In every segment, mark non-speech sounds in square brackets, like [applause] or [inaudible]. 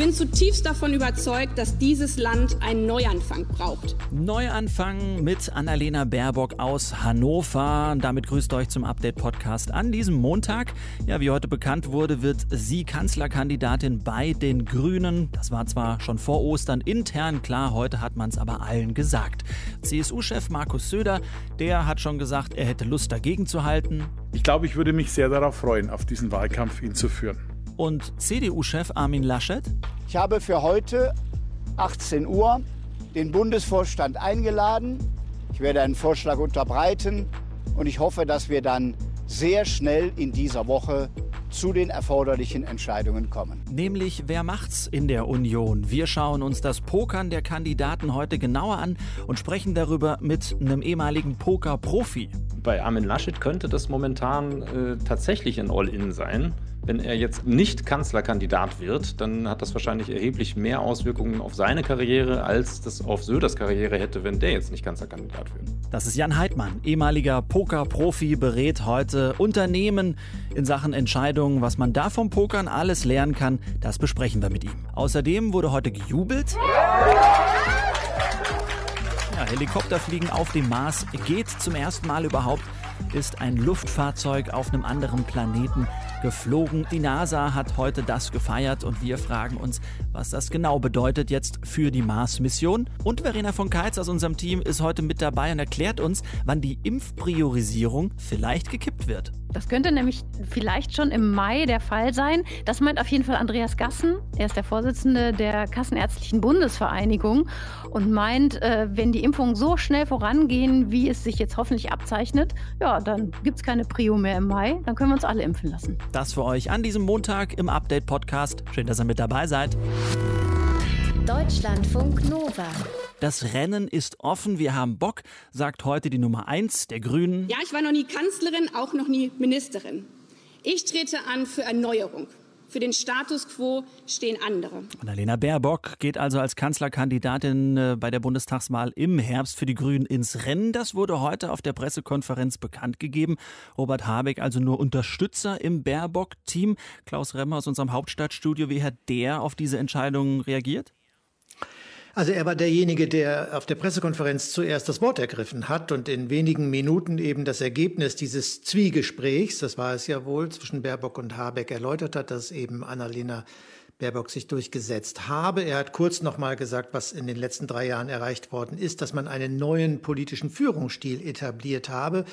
Ich bin zutiefst davon überzeugt, dass dieses Land einen Neuanfang braucht. Neuanfang mit Annalena Baerbock aus Hannover. Damit grüßt euch zum Update-Podcast an diesem Montag. Ja, wie heute bekannt wurde, wird sie Kanzlerkandidatin bei den Grünen. Das war zwar schon vor Ostern intern klar, heute hat man es aber allen gesagt. CSU-Chef Markus Söder, der hat schon gesagt, er hätte Lust dagegen zu halten. Ich glaube, ich würde mich sehr darauf freuen, auf diesen Wahlkampf ihn zu führen und CDU-Chef Armin Laschet? Ich habe für heute 18 Uhr den Bundesvorstand eingeladen. Ich werde einen Vorschlag unterbreiten und ich hoffe, dass wir dann sehr schnell in dieser Woche zu den erforderlichen Entscheidungen kommen. Nämlich, wer macht's in der Union? Wir schauen uns das Pokern der Kandidaten heute genauer an und sprechen darüber mit einem ehemaligen Poker-Profi. Bei Armin Laschet könnte das momentan äh, tatsächlich ein All-In sein. Wenn er jetzt nicht Kanzlerkandidat wird, dann hat das wahrscheinlich erheblich mehr Auswirkungen auf seine Karriere, als das auf Söders Karriere hätte, wenn der jetzt nicht Kanzlerkandidat wird. Das ist Jan Heidmann, ehemaliger Poker-Profi, berät heute Unternehmen in Sachen Entscheidungen. Was man da vom Pokern alles lernen kann, das besprechen wir mit ihm. Außerdem wurde heute gejubelt. Ja, Helikopterfliegen auf dem Mars geht zum ersten Mal überhaupt ist ein Luftfahrzeug auf einem anderen Planeten geflogen. Die NASA hat heute das gefeiert und wir fragen uns, was das genau bedeutet jetzt für die Mars-Mission. Und Verena von Keitz aus unserem Team ist heute mit dabei und erklärt uns, wann die Impfpriorisierung vielleicht gekippt wird. Das könnte nämlich vielleicht schon im Mai der Fall sein. Das meint auf jeden Fall Andreas Gassen. Er ist der Vorsitzende der Kassenärztlichen Bundesvereinigung und meint, äh, wenn die Impfungen so schnell vorangehen, wie es sich jetzt hoffentlich abzeichnet, ja, dann gibt es keine Prio mehr im Mai. Dann können wir uns alle impfen lassen. Das für euch an diesem Montag im Update-Podcast. Schön, dass ihr mit dabei seid. Deutschlandfunk Nova. Das Rennen ist offen, wir haben Bock, sagt heute die Nummer 1 der Grünen. Ja, ich war noch nie Kanzlerin, auch noch nie Ministerin. Ich trete an für Erneuerung. Für den Status quo stehen andere. Annalena Baerbock geht also als Kanzlerkandidatin äh, bei der Bundestagswahl im Herbst für die Grünen ins Rennen. Das wurde heute auf der Pressekonferenz bekannt gegeben. Robert Habeck also nur Unterstützer im Baerbock-Team. Klaus Remmer aus unserem Hauptstadtstudio, wie hat der auf diese Entscheidung reagiert? Also er war derjenige, der auf der Pressekonferenz zuerst das Wort ergriffen hat und in wenigen Minuten eben das Ergebnis dieses Zwiegesprächs, das war es ja wohl, zwischen Baerbock und Habeck erläutert hat, dass eben Annalena Baerbock sich durchgesetzt habe. Er hat kurz noch mal gesagt, was in den letzten drei Jahren erreicht worden ist, dass man einen neuen politischen Führungsstil etabliert habe.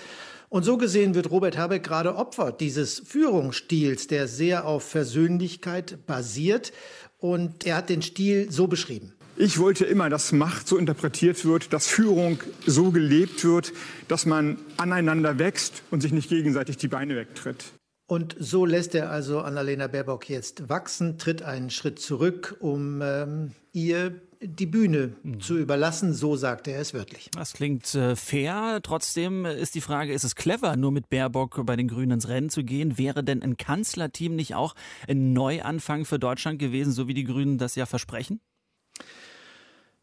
Und so gesehen wird Robert Habeck gerade Opfer dieses Führungsstils, der sehr auf Versöhnlichkeit basiert. Und er hat den Stil so beschrieben. Ich wollte immer, dass Macht so interpretiert wird, dass Führung so gelebt wird, dass man aneinander wächst und sich nicht gegenseitig die Beine wegtritt. Und so lässt er also Annalena Baerbock jetzt wachsen, tritt einen Schritt zurück, um ähm, ihr die Bühne mhm. zu überlassen, so sagt er es wörtlich. Das klingt äh, fair. Trotzdem ist die Frage, ist es clever, nur mit Baerbock bei den Grünen ins Rennen zu gehen? Wäre denn ein Kanzlerteam nicht auch ein Neuanfang für Deutschland gewesen, so wie die Grünen das ja versprechen?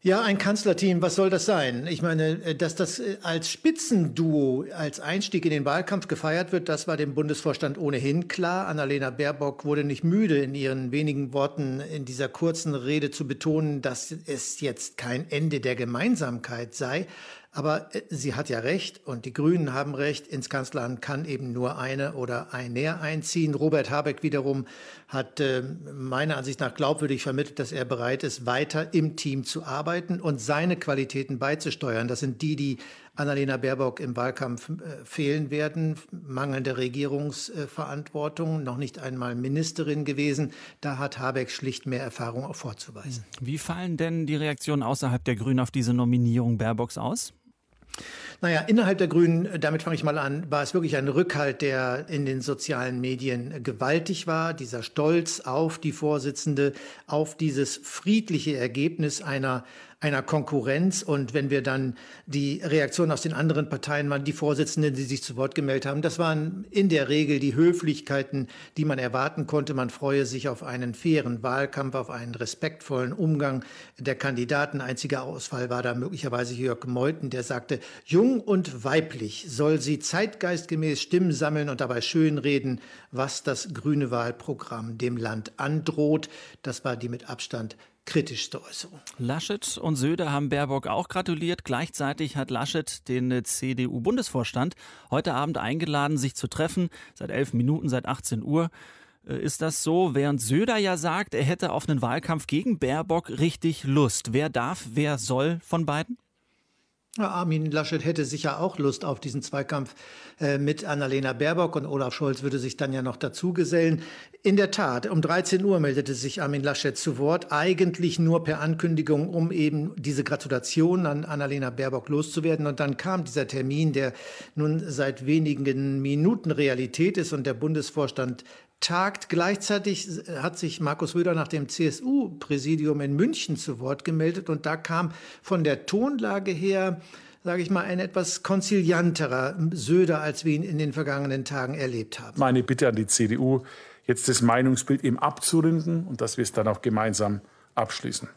Ja, ein Kanzlerteam, was soll das sein? Ich meine, äh, dass das äh, als Spitzenduo, als Einstieg in den Wahlkampf gefeiert wird, das war dem Bundesvorstand ohnehin klar. Annalena Baerbock wurde nicht müde, in ihren wenigen Worten in dieser kurzen Rede zu betonen, dass es jetzt kein Ende der Gemeinsamkeit sei. Aber äh, sie hat ja recht und die Grünen haben recht. Ins Kanzleramt kann eben nur eine oder ein näher einziehen. Robert Habeck wiederum hat äh, meiner Ansicht nach glaubwürdig vermittelt, dass er bereit ist, weiter im Team zu arbeiten und seine Qualitäten beizusteuern. Das sind die, die Annalena Baerbock im Wahlkampf äh, fehlen werden. Mangelnde Regierungsverantwortung, noch nicht einmal Ministerin gewesen. Da hat Habeck schlicht mehr Erfahrung auch vorzuweisen. Wie fallen denn die Reaktionen außerhalb der Grünen auf diese Nominierung Baerbocks aus? Naja, innerhalb der Grünen, damit fange ich mal an, war es wirklich ein Rückhalt, der in den sozialen Medien gewaltig war. Dieser Stolz auf die Vorsitzende, auf dieses friedliche Ergebnis einer einer Konkurrenz. Und wenn wir dann die Reaktion aus den anderen Parteien waren, die Vorsitzenden, die sich zu Wort gemeldet haben, das waren in der Regel die Höflichkeiten, die man erwarten konnte. Man freue sich auf einen fairen Wahlkampf, auf einen respektvollen Umgang der Kandidaten. Einziger Ausfall war da möglicherweise Jörg Meuthen, der sagte, jung und weiblich soll sie zeitgeistgemäß Stimmen sammeln und dabei schönreden, was das grüne Wahlprogramm dem Land androht. Das war die mit Abstand kritischste Äußerung. Laschet und Söder haben Baerbock auch gratuliert. Gleichzeitig hat Laschet den CDU-Bundesvorstand heute Abend eingeladen, sich zu treffen. Seit elf Minuten, seit 18 Uhr äh, ist das so, während Söder ja sagt, er hätte auf einen Wahlkampf gegen Baerbock richtig Lust. Wer darf, wer soll von beiden? Armin Laschet hätte sicher auch Lust auf diesen Zweikampf äh, mit Annalena Baerbock und Olaf Scholz würde sich dann ja noch dazu gesellen. In der Tat, um 13 Uhr meldete sich Armin Laschet zu Wort, eigentlich nur per Ankündigung, um eben diese Gratulation an Annalena Baerbock loszuwerden. Und dann kam dieser Termin, der nun seit wenigen Minuten Realität ist und der Bundesvorstand tagt. Gleichzeitig hat sich Markus Röder nach dem CSU-Präsidium in München zu Wort gemeldet und da kam von der Tonlage her, sage ich mal, ein etwas konzilianterer Söder, als wir ihn in den vergangenen Tagen erlebt haben. Meine Bitte an die CDU, jetzt das Meinungsbild eben abzurunden und dass wir es dann auch gemeinsam abschließen.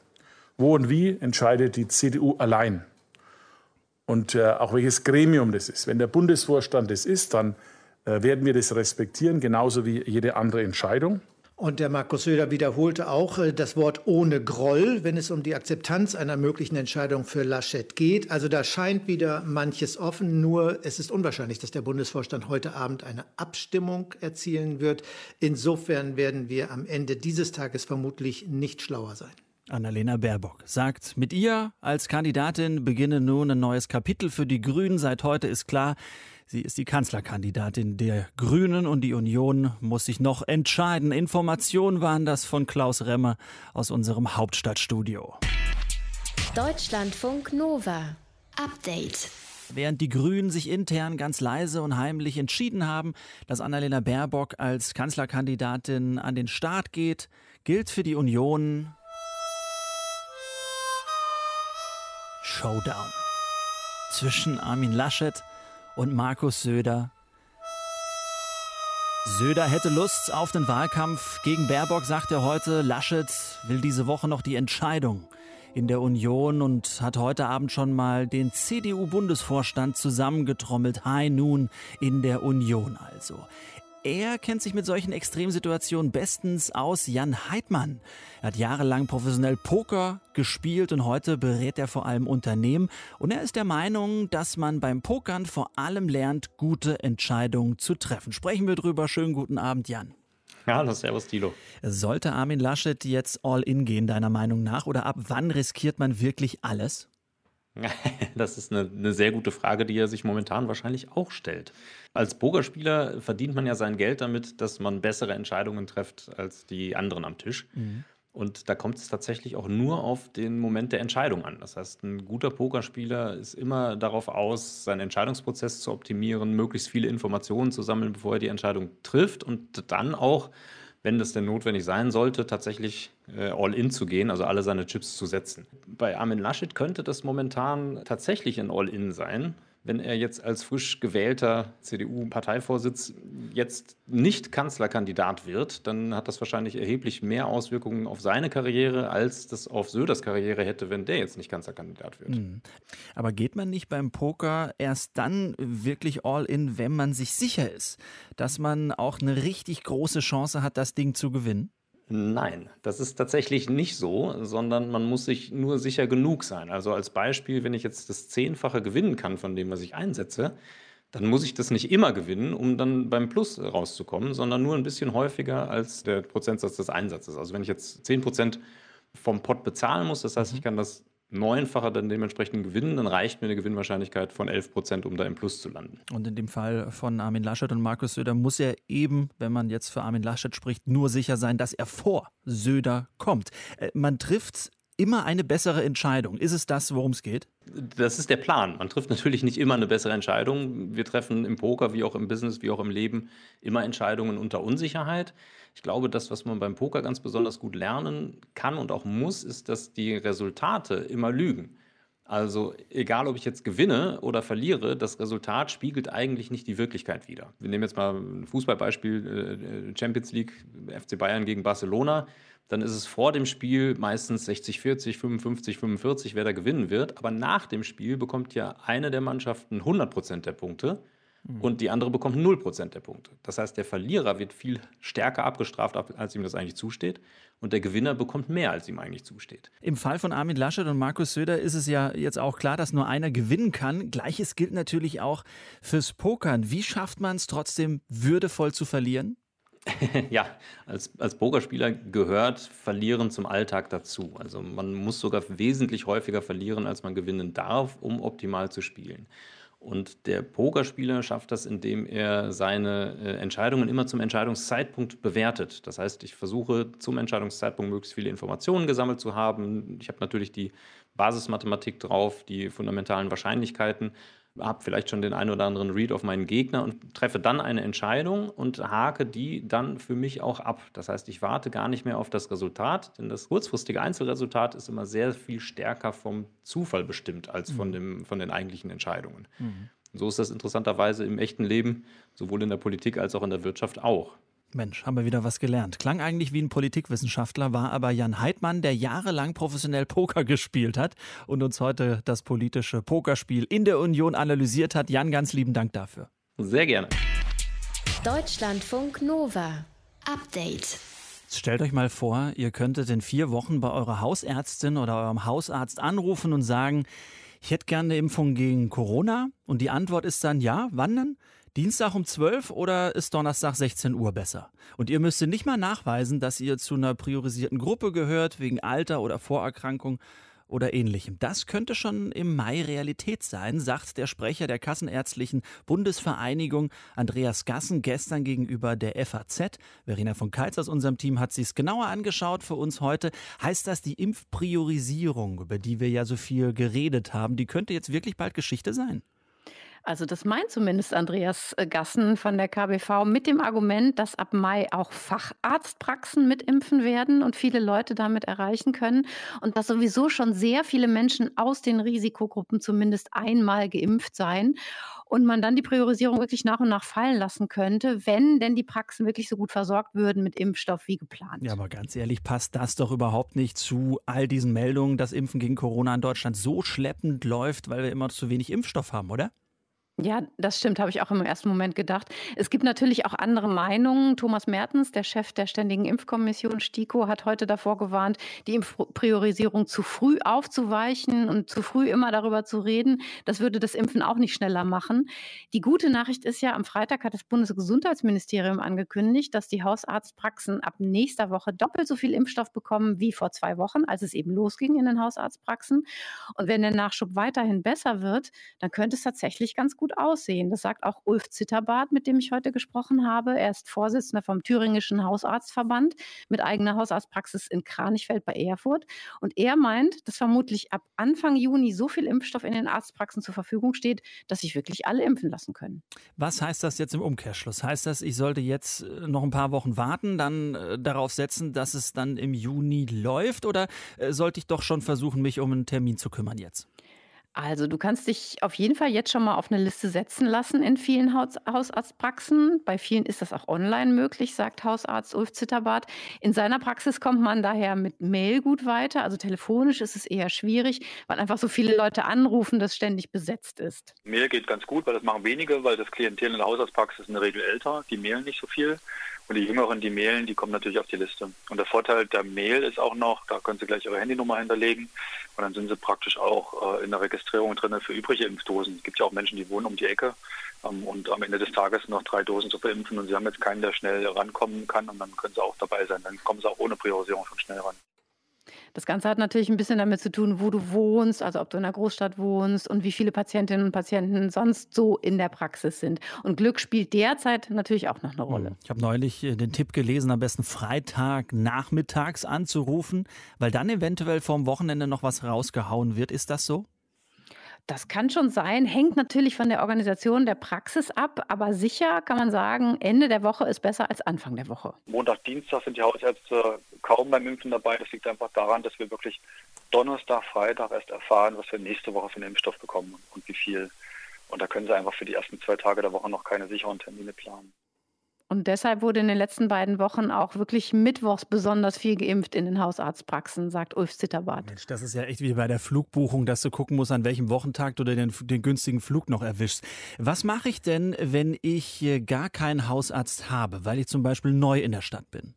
Wo und wie entscheidet die CDU allein. Und äh, auch welches Gremium das ist. Wenn der Bundesvorstand es ist, dann äh, werden wir das respektieren, genauso wie jede andere Entscheidung. Und der Markus Söder wiederholte auch äh, das Wort ohne Groll, wenn es um die Akzeptanz einer möglichen Entscheidung für Laschet geht. Also da scheint wieder manches offen. Nur es ist unwahrscheinlich, dass der Bundesvorstand heute Abend eine Abstimmung erzielen wird. Insofern werden wir am Ende dieses Tages vermutlich nicht schlauer sein. Annalena Baerbock sagt, mit ihr als Kandidatin beginne nun ein neues Kapitel für die Grünen. Seit heute ist klar, Sie ist die Kanzlerkandidatin der Grünen und die Union muss sich noch entscheiden. Informationen waren das von Klaus Remmer aus unserem Hauptstadtstudio. Deutschlandfunk Nova. Update. Während die Grünen sich intern ganz leise und heimlich entschieden haben, dass Annalena Baerbock als Kanzlerkandidatin an den Start geht, gilt für die Union Showdown zwischen Armin Laschet und Markus Söder. Söder hätte Lust auf den Wahlkampf gegen Baerbock, sagt er heute. Laschet will diese Woche noch die Entscheidung in der Union und hat heute Abend schon mal den CDU-Bundesvorstand zusammengetrommelt. Hi nun in der Union also. Er kennt sich mit solchen Extremsituationen bestens aus. Jan Heidmann er hat jahrelang professionell Poker gespielt und heute berät er vor allem Unternehmen. Und er ist der Meinung, dass man beim Pokern vor allem lernt, gute Entscheidungen zu treffen. Sprechen wir drüber. Schönen guten Abend, Jan. Ja, das servus, Tilo. Sollte Armin Laschet jetzt all in gehen, deiner Meinung nach? Oder ab wann riskiert man wirklich alles? [laughs] Das ist eine, eine, sehr gute Frage, die er sich momentan wahrscheinlich auch stellt. Als Pokerspieler verdient man ja sein Geld damit, dass man bessere Entscheidungen trifft als die anderen am Tisch. Mhm. Und da kommt es tatsächlich auch nur auf den Moment der Entscheidung an. Das heißt, ein guter Pokerspieler ist immer darauf aus, seinen Entscheidungsprozess zu optimieren, möglichst viele Informationen zu sammeln, bevor er die Entscheidung trifft und dann auch wenn das denn notwendig sein sollte, tatsächlich äh, all in zu gehen, also alle seine Chips zu setzen. Bei Armin Laschet könnte das momentan tatsächlich ein all in sein wenn er jetzt als frisch gewählter CDU-Parteivorsitz jetzt nicht Kanzlerkandidat wird, dann hat das wahrscheinlich erheblich mehr Auswirkungen auf seine Karriere, als das auf Söders Karriere hätte, wenn der jetzt nicht Kanzlerkandidat wird. Mhm. Aber geht man nicht beim Poker erst dann wirklich all in, wenn man sich sicher ist, dass man auch eine richtig große Chance hat, das Ding zu gewinnen? Nein, das ist tatsächlich nicht so, sondern man muss sich nur sicher genug sein. Also als Beispiel, wenn ich jetzt das Zehnfache gewinnen kann von dem, was ich einsetze, dann muss ich das nicht immer gewinnen, um dann beim Plus rauszukommen, sondern nur ein bisschen häufiger als der Prozentsatz des Einsatzes. Also wenn ich jetzt 10 Prozent vom Pot bezahlen muss, das heißt, ich mhm. kann das neunfacher dann dementsprechend gewinnen, dann reicht mir eine Gewinnwahrscheinlichkeit von 11 Prozent, um da im Plus zu landen. Und in dem Fall von Armin Laschet und Markus Söder muss er eben, wenn man jetzt für Armin Laschet spricht, nur sicher sein, dass er vor Söder kommt. Äh, man trifft immer eine bessere Entscheidung. Ist es das, worum es geht? Das ist der Plan. Man trifft natürlich nicht immer eine bessere Entscheidung. Wir treffen im Poker wie auch im Business, wie auch im Leben immer Entscheidungen unter Unsicherheit. Ich glaube, das, was man beim Poker ganz besonders gut lernen kann und auch muss, ist, dass die Resultate immer lügen. Also egal, ob ich jetzt gewinne oder verliere, das Resultat spiegelt eigentlich nicht die Wirklichkeit wider. Wir nehmen jetzt mal ein Fußballbeispiel, äh, Champions League, FC Bayern gegen Barcelona. Dann ist es vor dem Spiel meistens 60, 40, 55, 45, wer da gewinnen wird. Aber nach dem Spiel bekommt ja eine der Mannschaften 100 Prozent der Punkte mhm. und die andere bekommt 0 Prozent der Punkte. Das heißt, der Verlierer wird viel stärker abgestraft, als ihm das eigentlich zusteht und der Gewinner bekommt mehr, als ihm eigentlich zusteht. Im Fall von Armin Laschet und Markus Söder ist es ja jetzt auch klar, dass nur einer gewinnen kann. Gleiches gilt natürlich auch fürs Pokern. Wie schafft man es trotzdem würdevoll zu verlieren? [laughs] ja, als, als Pokerspieler gehört Verlieren zum Alltag dazu. Also man muss sogar wesentlich häufiger verlieren, als man gewinnen darf, um optimal zu spielen. Und der Pokerspieler schafft das, indem er seine äh, Entscheidungen immer zum Entscheidungszeitpunkt bewertet. Das heißt, ich versuche zum Entscheidungszeitpunkt möglichst viele Informationen gesammelt zu haben. Ich habe natürlich die Basismathematik drauf, die fundamentalen Wahrscheinlichkeiten habe vielleicht schon den einen oder anderen Read auf meinen Gegner und treffe dann eine Entscheidung und hake die dann für mich auch ab. Das heißt, ich warte gar nicht mehr auf das Resultat, denn das kurzfristige Einzelresultat ist immer sehr viel stärker vom Zufall bestimmt als von, mhm. dem, von den eigentlichen Entscheidungen. Mhm. So ist das interessanterweise im echten Leben, sowohl in der Politik als auch in der Wirtschaft auch. Mensch, haben wir wieder was gelernt. Klang eigentlich wie ein Politikwissenschaftler, war aber Jan Heidmann, der jahrelang professionell Poker gespielt hat und uns heute das politische Pokerspiel in der Union analysiert hat. Jan, ganz lieben Dank dafür. Sehr gerne. Deutschlandfunk Nova. Update. Stellt euch mal vor, ihr könntet in vier Wochen bei eurer Hausärztin oder eurem Hausarzt anrufen und sagen, ich hätte gerne eine Impfung gegen Corona. Und die Antwort ist dann, ja, wann denn? Dienstag um 12 oder ist Donnerstag 16 Uhr besser? Und ihr müsst nicht mal nachweisen, dass ihr zu einer priorisierten Gruppe gehört, wegen Alter oder Vorerkrankung oder ähnlichem. Das könnte schon im Mai Realität sein, sagt der Sprecher der Kassenärztlichen Bundesvereinigung Andreas Gassen gestern gegenüber der FAZ. Verena von Keitz aus unserem Team hat sich es genauer angeschaut für uns heute. Heißt das, die Impfpriorisierung, über die wir ja so viel geredet haben, die könnte jetzt wirklich bald Geschichte sein? Also das meint zumindest Andreas äh, Gassen von der KBV mit dem Argument, dass ab Mai auch Facharztpraxen mitimpfen werden und viele Leute damit erreichen können und dass sowieso schon sehr viele Menschen aus den Risikogruppen zumindest einmal geimpft seien und man dann die Priorisierung wirklich nach und nach fallen lassen könnte, wenn denn die Praxen wirklich so gut versorgt würden mit Impfstoff wie geplant. Ja, aber ganz ehrlich, passt das doch überhaupt nicht zu all diesen Meldungen, dass Impfen gegen Corona in Deutschland so schleppend läuft, weil wir immer zu wenig Impfstoff haben, oder? Ja, das stimmt, habe ich auch im ersten Moment gedacht. Es gibt natürlich auch andere Meinungen. Thomas Mertens, der Chef der Ständigen Impfkommission STIKO, hat heute davor gewarnt, die Impfpriorisierung zu früh aufzuweichen und zu früh immer darüber zu reden. Das würde das Impfen auch nicht schneller machen. Die gute Nachricht ist ja, am Freitag hat das Bundesgesundheitsministerium angekündigt, dass die Hausarztpraxen ab nächster Woche doppelt so viel Impfstoff bekommen wie vor zwei Wochen, als es eben losging in den Hausarztpraxen. Und wenn der Nachschub weiterhin besser wird, dann könnte es tatsächlich ganz gut gut aussehen. Das sagt auch Ulf Zitterbart, mit dem ich heute gesprochen habe. Er ist Vorsitzender vom Thüringischen Hausarztverband mit eigener Hausarztpraxis in Kranichfeld bei Erfurt. Und er meint, dass vermutlich ab Anfang Juni so viel Impfstoff in den Arztpraxen zur Verfügung steht, dass sich wirklich alle impfen lassen können. Was heißt das jetzt im Umkehrschluss? Heißt das, ich sollte jetzt äh, noch ein paar Wochen warten, dann äh, darauf setzen, dass es dann im Juni läuft? Oder äh, sollte ich doch schon versuchen, mich um einen Termin zu kümmern jetzt? Also du kannst dich auf jeden Fall jetzt schon mal auf eine Liste setzen lassen in vielen Haus Hausarztpraxen. Bei vielen ist das auch online möglich, sagt Hausarzt Ulf Zitterbart. In seiner Praxis kommt man daher mit Mail gut weiter. Also telefonisch ist es eher schwierig, weil einfach so viele Leute anrufen, dass ständig besetzt ist. Mail geht ganz gut, weil das machen wenige, weil das Klientel in der Hausarztpraxis in der Regel älter. Die mailen nicht so viel. Und die Jüngeren, die mailen, die kommen natürlich auf die Liste. Und der Vorteil der Mail ist auch noch, da können Sie gleich Ihre Handynummer hinterlegen und dann sind Sie praktisch auch äh, in der Registrierung drin für übrige Impfdosen. Es gibt ja auch Menschen, die wohnen um die Ecke ähm, und am Ende des Tages noch drei Dosen zu verimpfen und Sie haben jetzt keinen, der schnell rankommen kann und dann können Sie auch dabei sein. Dann kommen Sie auch ohne Priorisierung schon schnell ran. Das Ganze hat natürlich ein bisschen damit zu tun, wo du wohnst, also ob du in einer Großstadt wohnst und wie viele Patientinnen und Patienten sonst so in der Praxis sind. Und Glück spielt derzeit natürlich auch noch eine Rolle. Ich habe neulich äh, den Tipp gelesen, am besten Freitag nachmittags anzurufen, weil dann eventuell vorm Wochenende noch was rausgehauen wird. Ist das so? Das kann schon sein, hängt natürlich von der Organisation der Praxis ab, aber sicher kann man sagen, Ende der Woche ist besser als Anfang der Woche. Montag, Dienstag sind die Hausärzte kaum beim Impfen dabei. Das liegt einfach daran, dass wir wirklich Donnerstag, Freitag erst erfahren, was wir nächste Woche für einen Impfstoff bekommen und wie viel. Und da können sie einfach für die ersten zwei Tage der Woche noch keine sicheren Termine planen. Und deshalb wurde in den letzten beiden Wochen auch wirklich mittwochs besonders viel geimpft in den Hausarztpraxen, sagt Ulf Zitterbart. Mensch, das ist ja echt wie bei der Flugbuchung, dass du gucken musst, an welchem Wochentag du den, den günstigen Flug noch erwischst. Was mache ich denn, wenn ich gar keinen Hausarzt habe, weil ich zum Beispiel neu in der Stadt bin?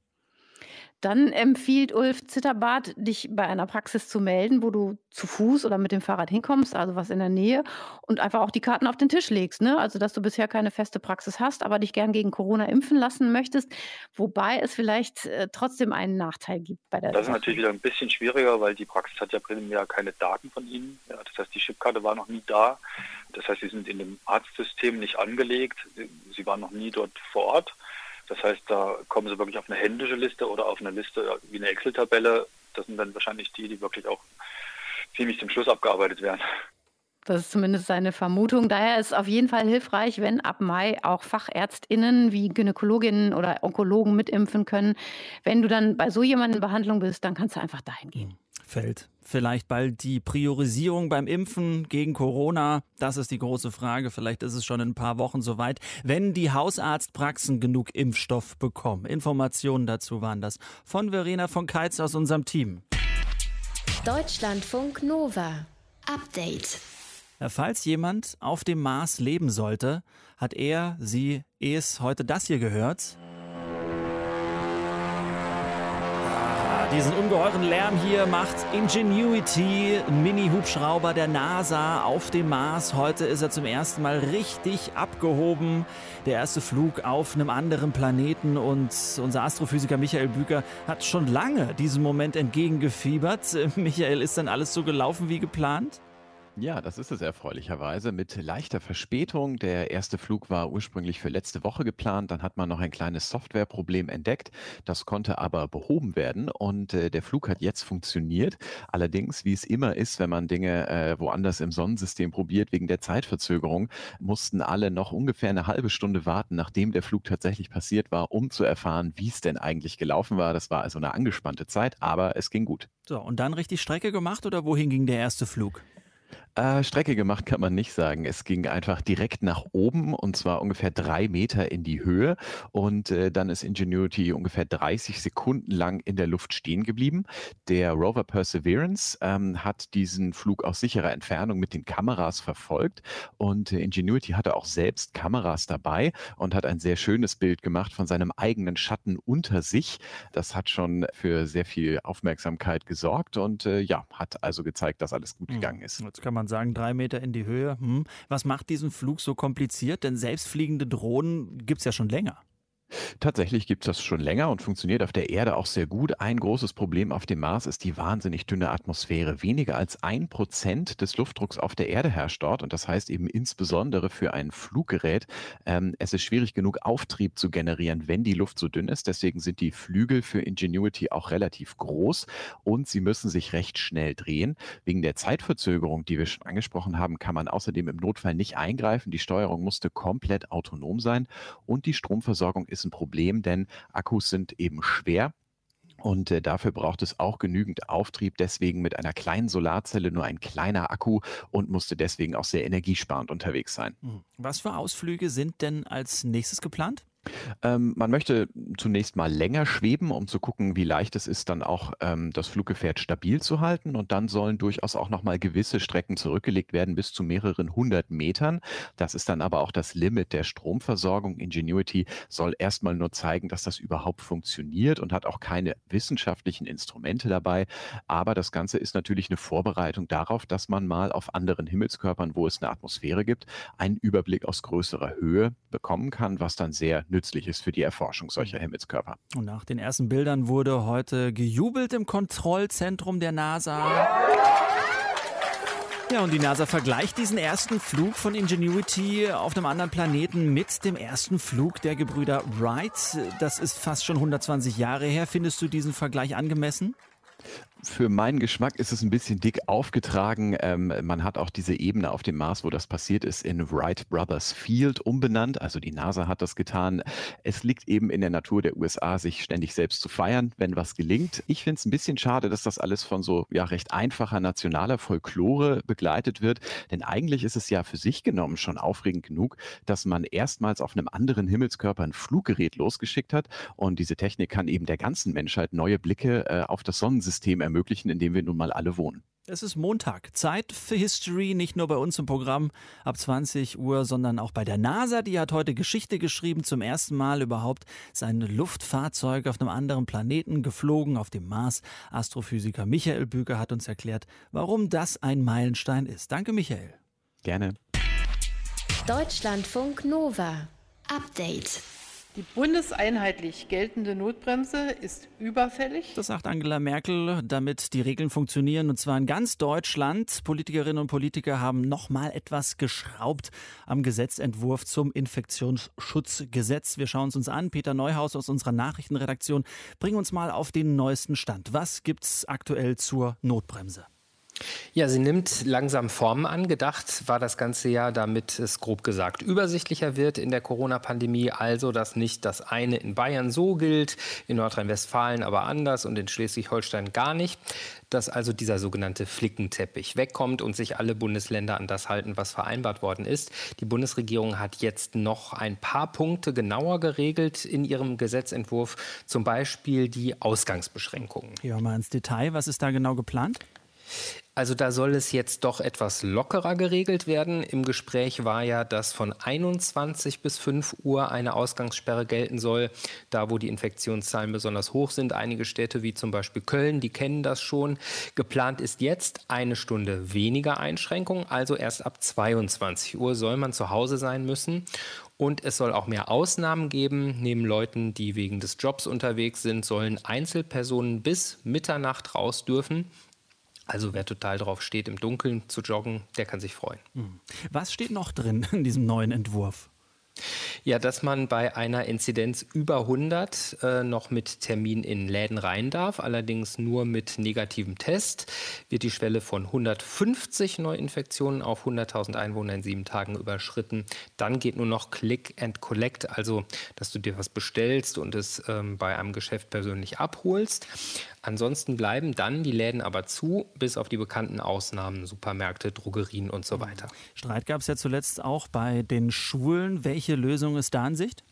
Dann empfiehlt Ulf Zitterbart, dich bei einer Praxis zu melden, wo du zu Fuß oder mit dem Fahrrad hinkommst, also was in der Nähe, und einfach auch die Karten auf den Tisch legst. Ne? Also, dass du bisher keine feste Praxis hast, aber dich gern gegen Corona impfen lassen möchtest, wobei es vielleicht äh, trotzdem einen Nachteil gibt bei der Das ist natürlich wieder ein bisschen schwieriger, weil die Praxis hat ja primär keine Daten von Ihnen. Ja, das heißt, die Chipkarte war noch nie da. Das heißt, Sie sind in dem Arztsystem nicht angelegt. Sie waren noch nie dort vor Ort. Das heißt, da kommen sie wirklich auf eine händische Liste oder auf eine Liste wie eine Excel-Tabelle. Das sind dann wahrscheinlich die, die wirklich auch ziemlich zum Schluss abgearbeitet werden. Das ist zumindest seine Vermutung. Daher ist es auf jeden Fall hilfreich, wenn ab Mai auch FachärztInnen wie Gynäkologinnen oder Onkologen mitimpfen können. Wenn du dann bei so jemandem in Behandlung bist, dann kannst du einfach dahin gehen fällt vielleicht bald die Priorisierung beim Impfen gegen Corona? Das ist die große Frage. Vielleicht ist es schon in ein paar Wochen soweit, wenn die Hausarztpraxen genug Impfstoff bekommen. Informationen dazu waren das von Verena von Keitz aus unserem Team. Deutschlandfunk Nova. Update. Falls jemand auf dem Mars leben sollte, hat er, sie, es heute das hier gehört. Diesen ungeheuren Lärm hier macht Ingenuity, Mini-Hubschrauber der NASA auf dem Mars. Heute ist er zum ersten Mal richtig abgehoben. Der erste Flug auf einem anderen Planeten und unser Astrophysiker Michael Büker hat schon lange diesem Moment entgegengefiebert. Michael, ist dann alles so gelaufen wie geplant? Ja, das ist es erfreulicherweise mit leichter Verspätung. Der erste Flug war ursprünglich für letzte Woche geplant. Dann hat man noch ein kleines Softwareproblem entdeckt. Das konnte aber behoben werden und äh, der Flug hat jetzt funktioniert. Allerdings, wie es immer ist, wenn man Dinge äh, woanders im Sonnensystem probiert, wegen der Zeitverzögerung, mussten alle noch ungefähr eine halbe Stunde warten, nachdem der Flug tatsächlich passiert war, um zu erfahren, wie es denn eigentlich gelaufen war. Das war also eine angespannte Zeit, aber es ging gut. So, und dann richtig Strecke gemacht oder wohin ging der erste Flug? Äh, Strecke gemacht kann man nicht sagen. Es ging einfach direkt nach oben und zwar ungefähr drei Meter in die Höhe und äh, dann ist Ingenuity ungefähr 30 Sekunden lang in der Luft stehen geblieben. Der Rover Perseverance ähm, hat diesen Flug aus sicherer Entfernung mit den Kameras verfolgt und äh, Ingenuity hatte auch selbst Kameras dabei und hat ein sehr schönes Bild gemacht von seinem eigenen Schatten unter sich. Das hat schon für sehr viel Aufmerksamkeit gesorgt und äh, ja, hat also gezeigt, dass alles gut hm. gegangen ist. Jetzt kann man sagen, drei Meter in die Höhe. Hm. Was macht diesen Flug so kompliziert? Denn selbstfliegende Drohnen gibt es ja schon länger. Tatsächlich gibt es das schon länger und funktioniert auf der Erde auch sehr gut. Ein großes Problem auf dem Mars ist die wahnsinnig dünne Atmosphäre. Weniger als ein Prozent des Luftdrucks auf der Erde herrscht dort und das heißt eben insbesondere für ein Fluggerät, ähm, es ist schwierig genug, Auftrieb zu generieren, wenn die Luft so dünn ist. Deswegen sind die Flügel für Ingenuity auch relativ groß und sie müssen sich recht schnell drehen. Wegen der Zeitverzögerung, die wir schon angesprochen haben, kann man außerdem im Notfall nicht eingreifen. Die Steuerung musste komplett autonom sein und die Stromversorgung ist ist ein Problem, denn Akkus sind eben schwer. Und äh, dafür braucht es auch genügend Auftrieb, deswegen mit einer kleinen Solarzelle nur ein kleiner Akku und musste deswegen auch sehr energiesparend unterwegs sein. Hm. Was für Ausflüge sind denn als nächstes geplant? Ähm, man möchte zunächst mal länger schweben, um zu gucken, wie leicht es ist, dann auch ähm, das Fluggefährt stabil zu halten. Und dann sollen durchaus auch nochmal gewisse Strecken zurückgelegt werden, bis zu mehreren hundert Metern. Das ist dann aber auch das Limit der Stromversorgung. Ingenuity soll erstmal nur zeigen, dass das überhaupt funktioniert und hat auch keine wissenschaftlichen Instrumente dabei. Aber das Ganze ist natürlich eine Vorbereitung darauf, dass man mal auf anderen Himmelskörpern, wo es eine Atmosphäre gibt, einen Überblick aus größerer Höhe bekommen kann, was dann sehr nützlich ist für die Erforschung solcher Mhm. Himmelskörper. Und nach den ersten Bildern wurde heute gejubelt im Kontrollzentrum der NASA. Ja, und die NASA vergleicht diesen ersten Flug von Ingenuity auf einem anderen Planeten mit dem ersten Flug der Gebrüder Wright. Das ist fast schon 120 Jahre her. Findest du diesen Vergleich angemessen? Für meinen Geschmack ist es ein bisschen dick aufgetragen. Ähm, man hat auch diese Ebene auf dem Mars, wo das passiert ist, in Wright Brothers Field umbenannt. Also die NASA hat das getan. Es liegt eben in der Natur der USA, sich ständig selbst zu feiern, wenn was gelingt. Ich finde es ein bisschen schade, dass das alles von so ja, recht einfacher nationaler Folklore begleitet wird. Denn eigentlich ist es ja für sich genommen schon aufregend genug, dass man erstmals auf einem anderen Himmelskörper ein Fluggerät losgeschickt hat. Und diese Technik kann eben der ganzen Menschheit neue Blicke äh, auf das Sonnensystem ermöglichen, in dem wir nun mal alle wohnen. Es ist Montag. Zeit für History, nicht nur bei uns im Programm ab 20 Uhr, sondern auch bei der NASA. Die hat heute Geschichte geschrieben, zum ersten Mal überhaupt sein Luftfahrzeug auf einem anderen Planeten geflogen, auf dem Mars. Astrophysiker Michael Büker hat uns erklärt, warum das ein Meilenstein ist. Danke, Michael. Gerne. Deutschlandfunk Nova. Update. Die bundeseinheitlich geltende Notbremse ist überfällig. Das sagt Angela Merkel, damit die Regeln funktionieren und zwar in ganz Deutschland. Politikerinnen und Politiker haben noch mal etwas geschraubt am Gesetzentwurf zum Infektionsschutzgesetz. Wir schauen es uns an. Peter Neuhaus aus unserer Nachrichtenredaktion, bring uns mal auf den neuesten Stand. Was gibt's aktuell zur Notbremse? Ja, sie nimmt langsam Formen an. Gedacht war das ganze ja, damit es grob gesagt übersichtlicher wird in der Corona-Pandemie. Also, dass nicht das eine in Bayern so gilt, in Nordrhein-Westfalen aber anders und in Schleswig-Holstein gar nicht. Dass also dieser sogenannte Flickenteppich wegkommt und sich alle Bundesländer an das halten, was vereinbart worden ist. Die Bundesregierung hat jetzt noch ein paar Punkte genauer geregelt in ihrem Gesetzentwurf. Zum Beispiel die Ausgangsbeschränkungen. Ja, mal ins Detail. Was ist da genau geplant? Also da soll es jetzt doch etwas lockerer geregelt werden. Im Gespräch war ja, dass von 21 bis 5 Uhr eine Ausgangssperre gelten soll, da wo die Infektionszahlen besonders hoch sind. Einige Städte wie zum Beispiel Köln, die kennen das schon. Geplant ist jetzt eine Stunde weniger Einschränkung, also erst ab 22 Uhr soll man zu Hause sein müssen. Und es soll auch mehr Ausnahmen geben. Neben Leuten, die wegen des Jobs unterwegs sind, sollen Einzelpersonen bis Mitternacht raus dürfen. Also wer total drauf steht, im Dunkeln zu joggen, der kann sich freuen. Was steht noch drin [laughs] in diesem neuen Entwurf? Ja, dass man bei einer Inzidenz über 100 äh, noch mit Termin in Läden rein darf, allerdings nur mit negativem Test, wird die Schwelle von 150 Neuinfektionen auf 100.000 Einwohner in sieben Tagen überschritten. Dann geht nur noch Click and Collect, also dass du dir was bestellst und es ähm, bei einem Geschäft persönlich abholst. Ansonsten bleiben dann die Läden aber zu, bis auf die bekannten Ausnahmen, Supermärkte, Drogerien und so weiter. Streit gab es ja zuletzt auch bei den Schulen. Welche Lösung ist da in Sicht?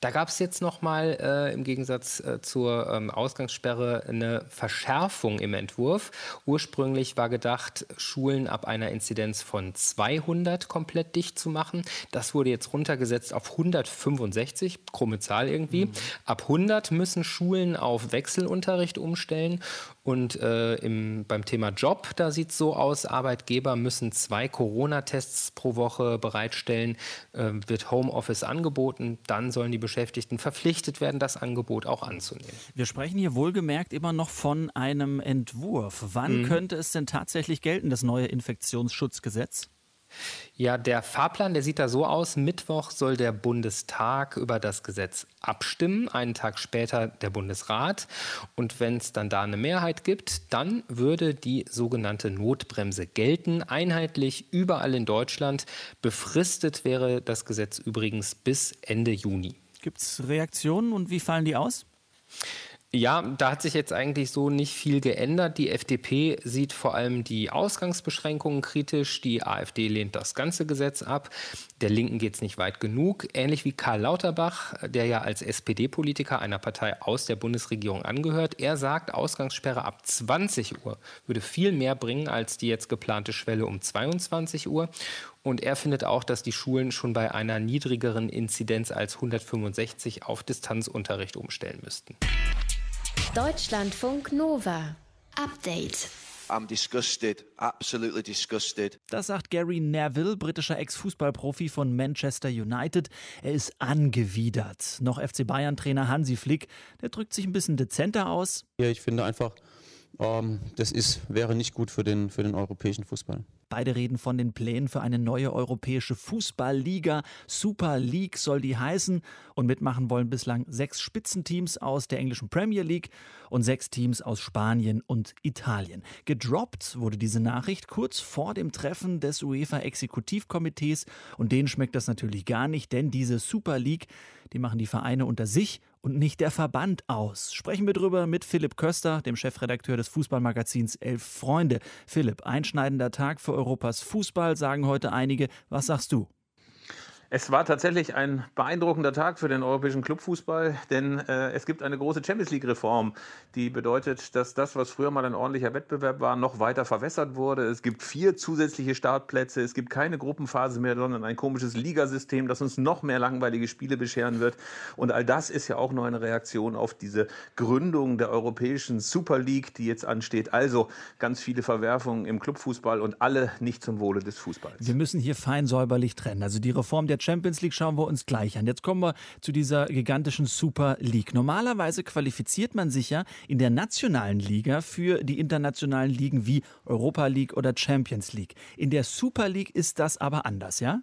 Da gab es jetzt nochmal äh, im Gegensatz äh, zur ähm, Ausgangssperre eine Verschärfung im Entwurf. Ursprünglich war gedacht, Schulen ab einer Inzidenz von 200 komplett dicht zu machen. Das wurde jetzt runtergesetzt auf 165, krumme Zahl irgendwie. Mhm. Ab 100 müssen Schulen auf Wechselunterricht umstellen. Und äh, im, beim Thema Job, da sieht es so aus, Arbeitgeber müssen zwei Corona-Tests pro Woche bereitstellen, äh, wird Homeoffice angeboten, dann sollen die Beschäftigten verpflichtet werden, das Angebot auch anzunehmen. Wir sprechen hier wohlgemerkt immer noch von einem Entwurf. Wann mhm. könnte es denn tatsächlich gelten, das neue Infektionsschutzgesetz? Ja, der Fahrplan, der sieht da so aus. Mittwoch soll der Bundestag über das Gesetz abstimmen, einen Tag später der Bundesrat. Und wenn es dann da eine Mehrheit gibt, dann würde die sogenannte Notbremse gelten, einheitlich überall in Deutschland. Befristet wäre das Gesetz übrigens bis Ende Juni. Gibt es Reaktionen und wie fallen die aus? Ja, da hat sich jetzt eigentlich so nicht viel geändert. Die FDP sieht vor allem die Ausgangsbeschränkungen kritisch. Die AfD lehnt das ganze Gesetz ab. Der Linken geht es nicht weit genug. Ähnlich wie Karl Lauterbach, der ja als SPD-Politiker einer Partei aus der Bundesregierung angehört. Er sagt, Ausgangssperre ab 20 Uhr würde viel mehr bringen als die jetzt geplante Schwelle um 22 Uhr. Und er findet auch, dass die Schulen schon bei einer niedrigeren Inzidenz als 165 auf Distanzunterricht umstellen müssten. Deutschlandfunk Nova. Update. I'm disgusted, absolutely disgusted. Das sagt Gary Neville, britischer Ex-Fußballprofi von Manchester United. Er ist angewidert. Noch FC Bayern-Trainer Hansi Flick, der drückt sich ein bisschen dezenter aus. Ja, ich finde einfach, das ist, wäre nicht gut für den, für den europäischen Fußball. Beide reden von den Plänen für eine neue europäische Fußballliga. Super League soll die heißen. Und mitmachen wollen bislang sechs Spitzenteams aus der englischen Premier League und sechs Teams aus Spanien und Italien. Gedroppt wurde diese Nachricht kurz vor dem Treffen des UEFA-Exekutivkomitees. Und denen schmeckt das natürlich gar nicht, denn diese Super League, die machen die Vereine unter sich und nicht der Verband aus. Sprechen wir drüber mit Philipp Köster, dem Chefredakteur des Fußballmagazins Elf Freunde. Philipp, einschneidender Tag für Europas Fußball, sagen heute einige. Was sagst du? Es war tatsächlich ein beeindruckender Tag für den europäischen Clubfußball, denn äh, es gibt eine große Champions League-Reform, die bedeutet, dass das, was früher mal ein ordentlicher Wettbewerb war, noch weiter verwässert wurde. Es gibt vier zusätzliche Startplätze, es gibt keine Gruppenphase mehr, sondern ein komisches Ligasystem, das uns noch mehr langweilige Spiele bescheren wird. Und all das ist ja auch nur eine Reaktion auf diese Gründung der europäischen Super League, die jetzt ansteht. Also ganz viele Verwerfungen im Clubfußball und alle nicht zum Wohle des Fußballs. Wir müssen hier fein säuberlich trennen. Also die Reform der Champions League schauen wir uns gleich an. Jetzt kommen wir zu dieser gigantischen Super League. Normalerweise qualifiziert man sich ja in der nationalen Liga für die internationalen Ligen wie Europa League oder Champions League. In der Super League ist das aber anders, ja?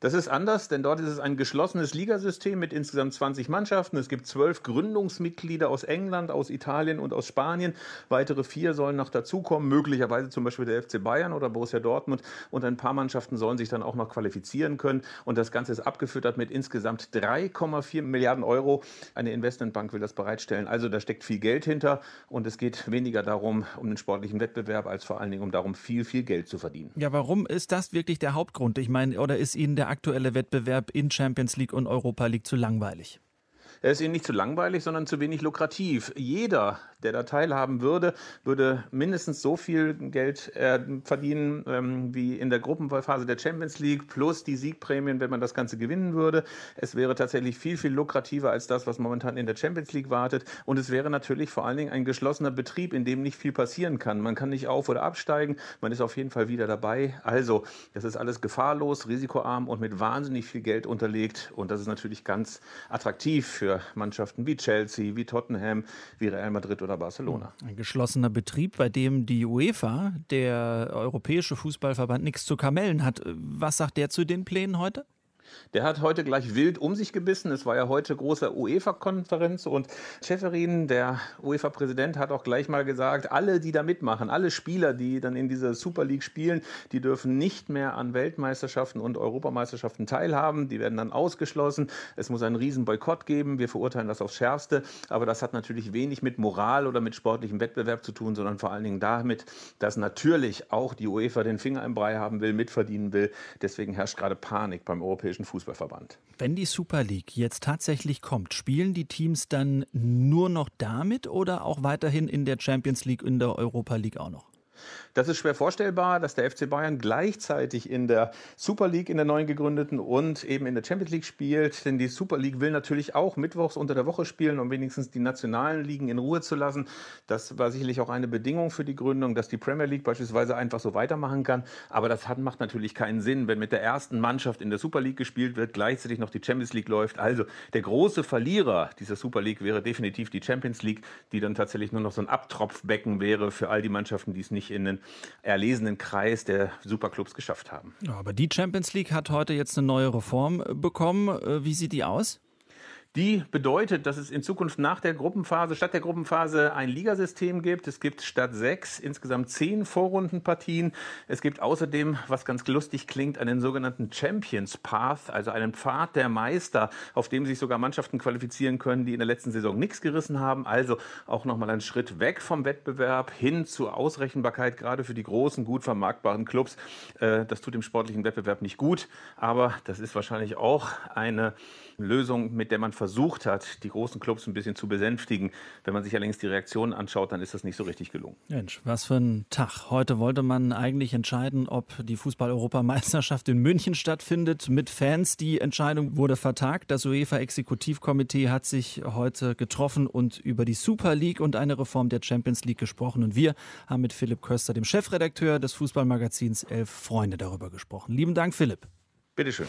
Das ist anders, denn dort ist es ein geschlossenes Ligasystem mit insgesamt 20 Mannschaften. Es gibt zwölf Gründungsmitglieder aus England, aus Italien und aus Spanien. Weitere vier sollen noch dazukommen, möglicherweise zum Beispiel der FC Bayern oder Borussia Dortmund. Und ein paar Mannschaften sollen sich dann auch noch qualifizieren können. Und das Ganze ist abgefüttert mit insgesamt 3,4 Milliarden Euro. Eine Investmentbank will das bereitstellen. Also da steckt viel Geld hinter und es geht weniger darum, um den sportlichen Wettbewerb, als vor allen Dingen um darum, viel, viel Geld zu verdienen. Ja, warum ist das wirklich der Hauptgrund? Ich meine, oder ist Ihnen der aktuelle Wettbewerb in Champions League und Europa League zu langweilig? Er ist ihnen nicht zu langweilig, sondern zu wenig lukrativ. Jeder, der da teilhaben würde, würde mindestens so viel Geld äh, verdienen ähm, wie in der Gruppenphase der Champions League plus die Siegprämien, wenn man das Ganze gewinnen würde. Es wäre tatsächlich viel, viel lukrativer als das, was momentan in der Champions League wartet. Und es wäre natürlich vor allen Dingen ein geschlossener Betrieb, in dem nicht viel passieren kann. Man kann nicht auf- oder absteigen. Man ist auf jeden Fall wieder dabei. Also, das ist alles gefahrlos, risikoarm und mit wahnsinnig viel Geld unterlegt. Und das ist natürlich ganz attraktiv für Mannschaften wie Chelsea, wie Tottenham, wie Real Madrid oder Barcelona. Ein geschlossener Betrieb, bei dem die UEFA, der Europäische Fußballverband, nichts zu kamellen hat. Was sagt der zu den Plänen heute? Der hat heute gleich wild um sich gebissen. Es war ja heute große UEFA-Konferenz und Schäferin, der UEFA-Präsident, hat auch gleich mal gesagt, alle, die da mitmachen, alle Spieler, die dann in dieser Super League spielen, die dürfen nicht mehr an Weltmeisterschaften und Europameisterschaften teilhaben. Die werden dann ausgeschlossen. Es muss einen riesen Boykott geben. Wir verurteilen das aufs Schärfste. Aber das hat natürlich wenig mit Moral oder mit sportlichem Wettbewerb zu tun, sondern vor allen Dingen damit, dass natürlich auch die UEFA den Finger im Brei haben will, mitverdienen will. Deswegen herrscht gerade Panik beim Europäischen Fußballverband. Wenn die Super League jetzt tatsächlich kommt, spielen die Teams dann nur noch damit oder auch weiterhin in der Champions League, in der Europa League auch noch? Das ist schwer vorstellbar, dass der FC Bayern gleichzeitig in der Super League, in der neuen gegründeten und eben in der Champions League spielt. Denn die Super League will natürlich auch mittwochs unter der Woche spielen, um wenigstens die nationalen Ligen in Ruhe zu lassen. Das war sicherlich auch eine Bedingung für die Gründung, dass die Premier League beispielsweise einfach so weitermachen kann. Aber das hat, macht natürlich keinen Sinn, wenn mit der ersten Mannschaft in der Super League gespielt wird, gleichzeitig noch die Champions League läuft. Also der große Verlierer dieser Super League wäre definitiv die Champions League, die dann tatsächlich nur noch so ein Abtropfbecken wäre für all die Mannschaften, die es nicht in den erlesenen Kreis der Superclubs geschafft haben. Aber die Champions League hat heute jetzt eine neue Reform bekommen. Äh, wie sieht die aus? Die bedeutet, dass es in Zukunft nach der Gruppenphase, statt der Gruppenphase ein Ligasystem gibt. Es gibt statt sechs insgesamt zehn Vorrundenpartien. Es gibt außerdem, was ganz lustig klingt, einen sogenannten Champions Path, also einen Pfad der Meister, auf dem sich sogar Mannschaften qualifizieren können, die in der letzten Saison nichts gerissen haben. Also auch nochmal ein Schritt weg vom Wettbewerb hin zur Ausrechenbarkeit, gerade für die großen, gut vermarktbaren Clubs. Äh, das tut dem sportlichen Wettbewerb nicht gut, aber das ist wahrscheinlich auch eine Lösung, mit der man versucht hat, die großen Clubs ein bisschen zu besänftigen. Wenn man sich allerdings die Reaktionen anschaut, dann ist das nicht so richtig gelungen. Mensch, was für ein Tag. Heute wollte man eigentlich entscheiden, ob die Fußball-Europameisterschaft in München stattfindet mit Fans. Die Entscheidung wurde vertagt. Das UEFA-Exekutivkomitee hat sich heute getroffen und über die Super League und eine Reform der Champions League gesprochen. Und wir haben mit Philipp Köster, dem Chefredakteur des Fußballmagazins Elf Freunde, darüber gesprochen. Lieben Dank, Philipp. Bitteschön.